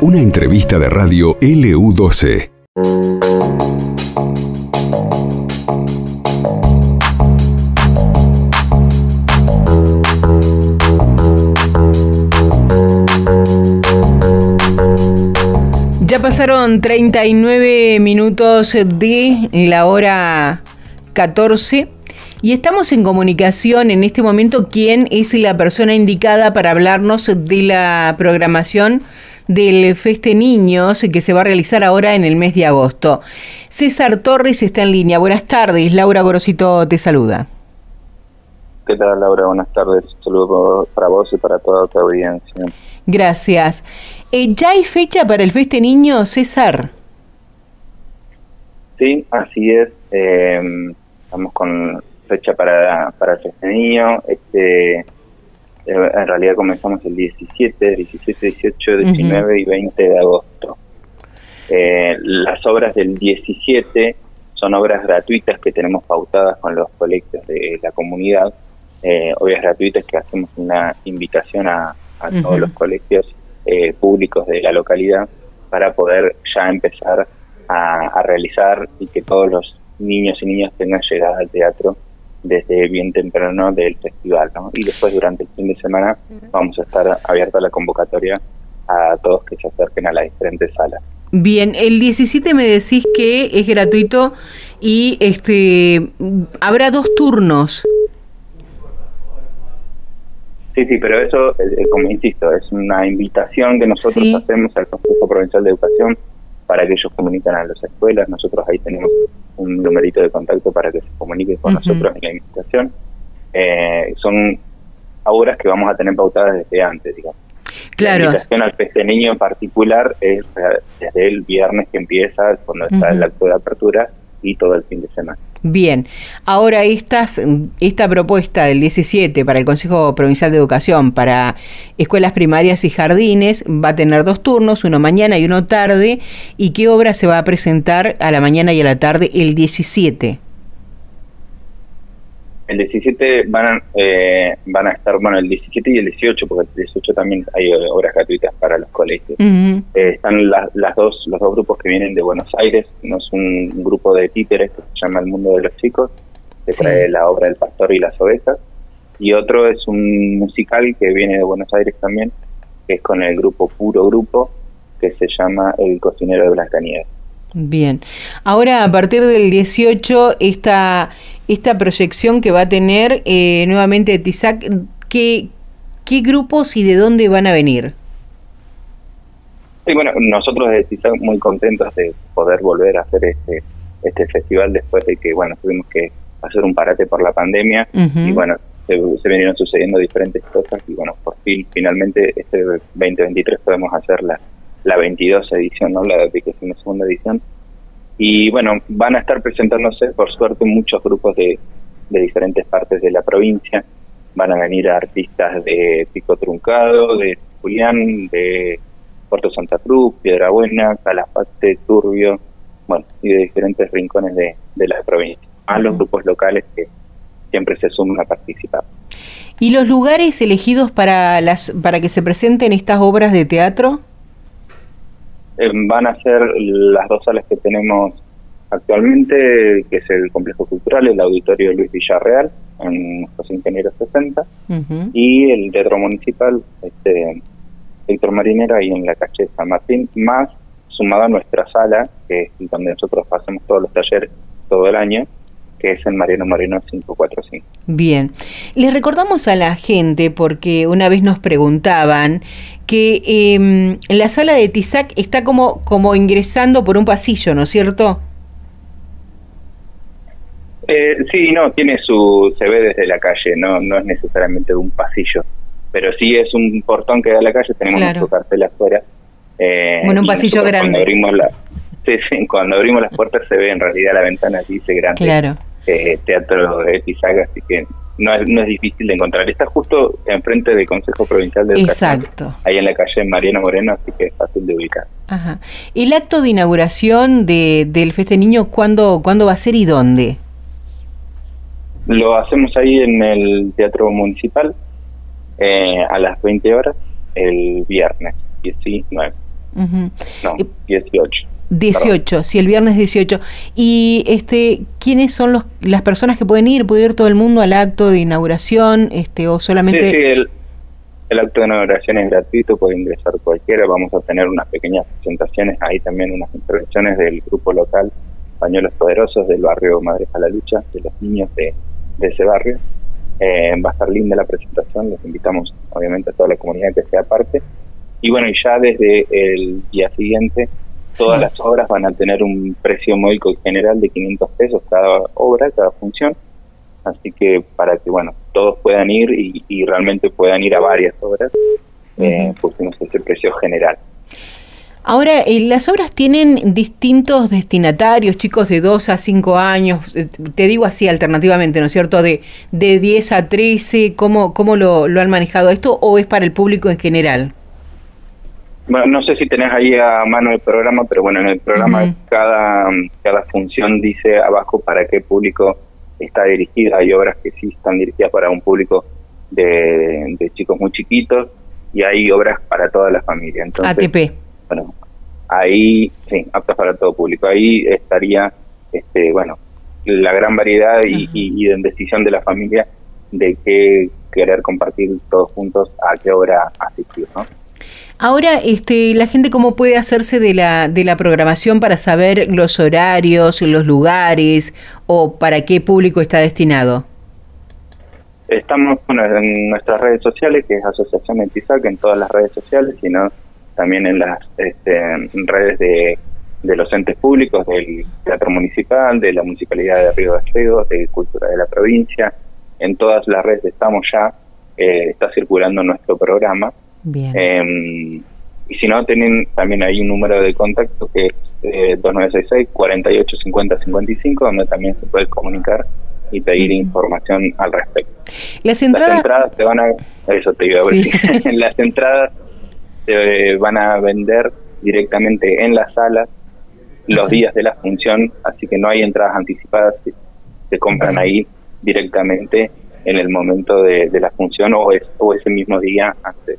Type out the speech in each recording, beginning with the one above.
Una entrevista de radio LU12. Ya pasaron 39 minutos de la hora 14 y estamos en comunicación en este momento. ¿Quién es la persona indicada para hablarnos de la programación del Feste Niños que se va a realizar ahora en el mes de agosto? César Torres está en línea. Buenas tardes. Laura Gorosito te saluda. ¿Qué tal, Laura? Buenas tardes. Un saludo para vos y para toda tu audiencia. Gracias. Eh, ¿Ya hay fecha para el Feste Niño, César? Sí, así es. Eh, estamos con fecha para, para el Feste Niño. Este, eh, en realidad comenzamos el 17, 17, 18, 19 y 20 de agosto. Eh, las obras del 17 son obras gratuitas que tenemos pautadas con los colegios de la comunidad, eh, obras gratuitas que hacemos una invitación a, a todos los colegios eh, públicos de la localidad para poder ya empezar a, realizar y que todos los niños y niñas tengan llegada al teatro desde bien temprano del festival. ¿no? Y después durante el fin de semana vamos a estar abierta la convocatoria a todos que se acerquen a las diferentes salas. Bien, el 17 me decís que es gratuito y este habrá dos turnos. Sí, sí, pero eso, eh, como insisto, es una invitación que nosotros hacemos al Consejo Provincial de Educación para que ellos comuniquen a las escuelas. Nosotros ahí tenemos un numerito de contacto para que se comuniquen con nosotros en la invitación. Eh, son obras que vamos a tener pautadas desde antes, digamos. Claro. La invitación al Feste Niño en particular es desde el viernes que empieza, cuando está el acto de apertura, y todo el fin de semana. Bien, ahora estas, esta propuesta del 17 para el Consejo Provincial de Educación para escuelas primarias y jardines va a tener dos turnos, uno mañana y uno tarde. ¿Y qué obra se va a presentar a la mañana y a la tarde el 17? El 17 van a, eh, van a estar, bueno, el 17 y el 18, porque el 18 también hay obras gratuitas para los colegios. Eh, están las dos, los dos grupos que vienen de Buenos Aires. Uno es un grupo de títeres que se llama El Mundo de los Chicos, que trae la obra El Pastor y las Ovejas. Y otro es un musical que viene de Buenos Aires también, que es con el grupo Puro Grupo, que se llama El Cocinero de Blancanieves. Bien. Ahora, a partir del 18, esta, esta proyección que va a tener eh, nuevamente TISAC, ¿qué, ¿qué grupos y de dónde van a venir? Sí, bueno, nosotros de TISAC muy contentos de poder volver a hacer este, este festival después de que, bueno, tuvimos que hacer un parate por la pandemia y, bueno, se, se, vinieron sucediendo diferentes cosas y, bueno, por fin, finalmente, este 2023 podemos hacer la la 22 edición, ¿no? la segunda edición. Y bueno, van a estar presentándose, por suerte, muchos grupos de, de diferentes partes de la provincia. Van a venir artistas de Pico Truncado, de Julián, de Puerto Santa Cruz, Piedra Buena, Calafate, Turbio, bueno, y de diferentes rincones de, de la provincia. A los grupos locales que siempre se suman a participar. ¿Y los lugares elegidos para, las, para que se presenten estas obras de teatro? Eh, van a ser las dos salas que tenemos actualmente, que es el Complejo Cultural, el Auditorio Luis Villarreal, en los Ingenieros 60, y el Teatro Municipal, este, Víctor Marinera, ahí en la calle San Martín, más sumado a nuestra sala, que es donde nosotros hacemos todos los talleres todo el año, que es en Mariano Moreno 545. Bien, les recordamos a la gente, porque una vez nos preguntaban, que eh, la sala de Tizac está como, como ingresando por un pasillo, ¿no es cierto? Eh, sí, no, tiene su, se ve desde la calle, no, no es necesariamente un pasillo, pero sí es un portón que da a la calle, tenemos claro. nuestro cartel afuera. Eh, bueno, un pasillo grande. Cuando abrimos, la, sí, cuando abrimos las puertas se ve en realidad la ventana, dice grande. Claro eh, teatro de Tizaga, así que no es, no es difícil de encontrar. Está justo enfrente del Consejo Provincial de Educación. Exacto. Ahí en la calle Mariano Moreno, así que es fácil de ubicar. Ajá. ¿El acto de inauguración de, del Feste Niño cuándo, cuándo va a ser y dónde? Lo hacemos ahí en el Teatro Municipal eh, a las 20 horas el viernes 19. No, 18. 18, sí, el viernes 18. ¿Y este quiénes son los, las personas que pueden ir? ¿Puede ir todo el mundo al acto de inauguración este o solamente...? Sí, el, el, acto de inauguración es gratuito, puede ingresar cualquiera. Vamos a tener unas pequeñas presentaciones, ahí también unas intervenciones del grupo local Pañuelos Poderosos del barrio Madres a la Lucha, de los niños de, de ese barrio. Eh, va a estar linda la presentación, los invitamos obviamente a toda la comunidad que sea parte. Y bueno, y ya desde el día siguiente Todas las obras van a tener un precio módico general de 500 pesos cada obra, cada función. Así que para que, bueno, todos puedan ir y, realmente puedan ir a varias obras, eh, pusimos ese precio general. Ahora, eh, las obras tienen distintos destinatarios, chicos de 2 a 5 años, eh, te digo así alternativamente, ¿no es cierto? De, de 10 a 13, ¿cómo, cómo lo, lo han manejado esto o es para el público en general? Bueno, no sé si tenés ahí a mano el programa, pero bueno, en el programa cada, cada función dice abajo para qué público está dirigida. Hay obras que sí están dirigidas para un público de, chicos muy chiquitos y hay obras para toda la familia. Entonces, ATP. Bueno, ahí, sí, aptas para todo público. Ahí estaría, este bueno, la gran variedad y, y, y decisión de la familia de qué querer compartir todos juntos a qué hora asistir, ¿no? Ahora, este, la gente cómo puede hacerse de la, de la programación para saber los horarios, los lugares o para qué público está destinado. Estamos en nuestras redes sociales, que es Asociación Etizac, en todas las redes sociales, sino también en las este, redes de, de los entes públicos, del Teatro Municipal, de la Municipalidad de Río Gallegos, de Cultura de la Provincia. En todas las redes estamos ya, eh, está circulando nuestro programa Em, y si no, tienen también hay un número de contacto que es eh, 2966 4850 55, donde también se puede comunicar y pedir información al respecto. Las entradas, se van a eso te iba a decir. las entradas se van a vender directamente en las salas los días de la función, así que no hay entradas anticipadas, se, se compran ahí directamente en el momento de, la función o, es, o ese mismo día antes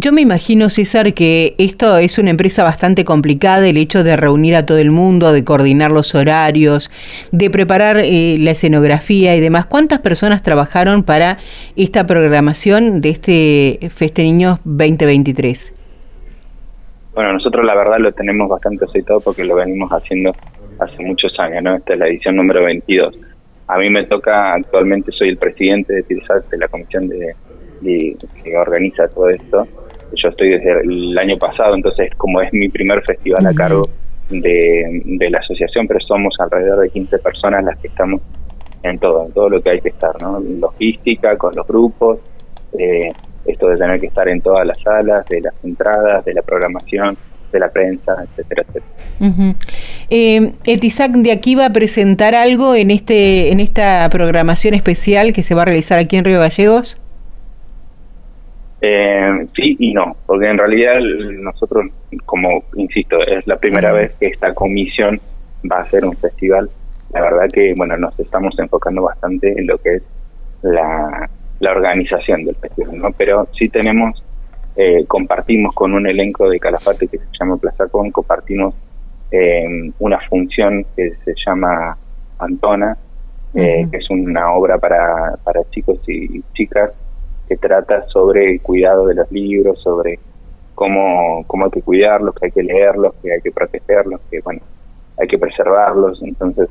yo me imagino, César, que esto es una empresa bastante complicada, el hecho de reunir a todo el mundo, de coordinar los horarios, de preparar eh, la escenografía y demás. ¿Cuántas personas trabajaron para esta programación de este Feste Niños 2023? Bueno, nosotros la verdad lo tenemos bastante aceitado porque lo venimos haciendo hace muchos años, ¿no? Esta es la edición número 22. A mí me toca, actualmente soy el presidente de de la comisión de que organiza todo esto. Yo estoy desde el año pasado, entonces como es mi primer festival a cargo de, la asociación, pero somos alrededor de 15 personas las que estamos en todo, en todo lo que hay que estar, ¿no? Logística, con los grupos, eh, esto de tener que estar en todas las salas, de las entradas, de la programación, de la prensa, etcétera, etcétera. Eh, Etisac de aquí va a presentar algo en este en esta programación especial que se va a realizar aquí en Río Gallegos. Eh, sí y no, porque en realidad nosotros, como insisto, es la primera vez que esta comisión va a ser un festival. La verdad que, bueno, nos estamos enfocando bastante en lo que es la, organización del festival, ¿no? Pero sí tenemos, eh, compartimos con un elenco de Calafate que se llama Plaza Con, compartimos eh, una función que se llama Antona, eh, que es una obra para, para chicos y chicas que trata sobre el cuidado de los libros, sobre cómo, cómo hay que cuidarlos, que hay que leerlos, que hay que protegerlos, que bueno, hay que preservarlos. Entonces,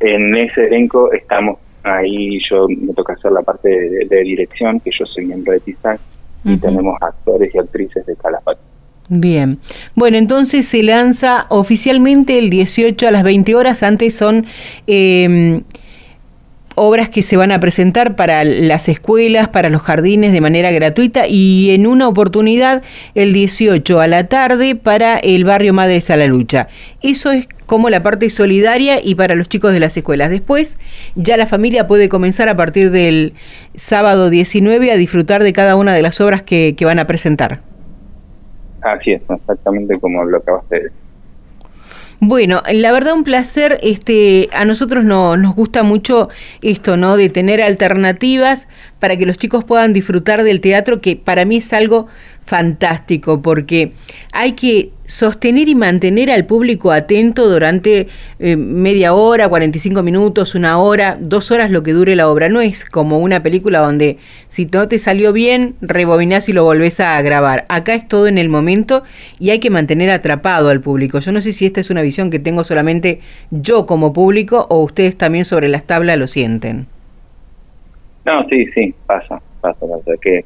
en ese elenco estamos ahí, yo me toca hacer la parte de, dirección, que yo soy miembro de TISAC, y tenemos actores y actrices de Calafate. Bien. Bueno, entonces se lanza oficialmente el 18 a las 20 horas. Antes son eh, obras que se van a presentar para las escuelas, para los jardines de manera gratuita y en una oportunidad el 18 a la tarde para el barrio Madres a la Lucha. Eso es como la parte solidaria y para los chicos de las escuelas. Después ya la familia puede comenzar a partir del sábado 19 a disfrutar de cada una de las obras que, van a presentar. Así es, exactamente como lo acabaste de decir. Bueno, la verdad un placer, este, a nosotros no, nos gusta mucho esto, ¿no? De tener alternativas para que los chicos puedan disfrutar del teatro, que para mí es algo fantástico, porque hay que sostener y mantener al público atento durante eh, media hora, 45 minutos, una hora, dos horas lo que dure la obra. No es como una película donde si no te salió bien, rebobinás y lo volvés a grabar. Acá es todo en el momento y hay que mantener atrapado al público. Yo no sé si esta es una visión que tengo solamente yo como público o ustedes también sobre las tablas lo sienten. No, sí, sí, pasa, pasa, pasa. Que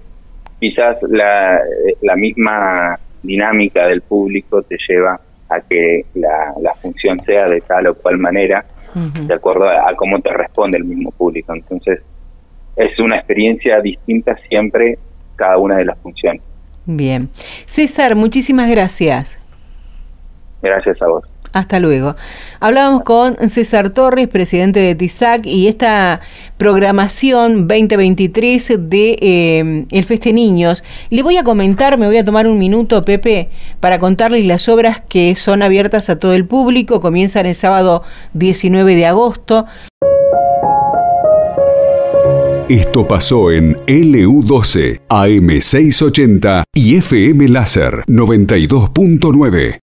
quizás la, la misma dinámica del público te lleva a que la, la función sea de tal o cual manera, de acuerdo a, cómo te responde el mismo público. Entonces, es una experiencia distinta siempre cada una de las funciones. Bien. César, muchísimas gracias. Gracias a vos. Hasta luego. Hablábamos con César Torres, presidente de TISAC, y esta programación 2023 de eh, El Feste Niños. Le voy a comentar, me voy a tomar un minuto, Pepe, para contarles las obras que son abiertas a todo el público. Comienzan el sábado 19 de agosto. Esto pasó en LU12, AM680 y FM Láser 92.9.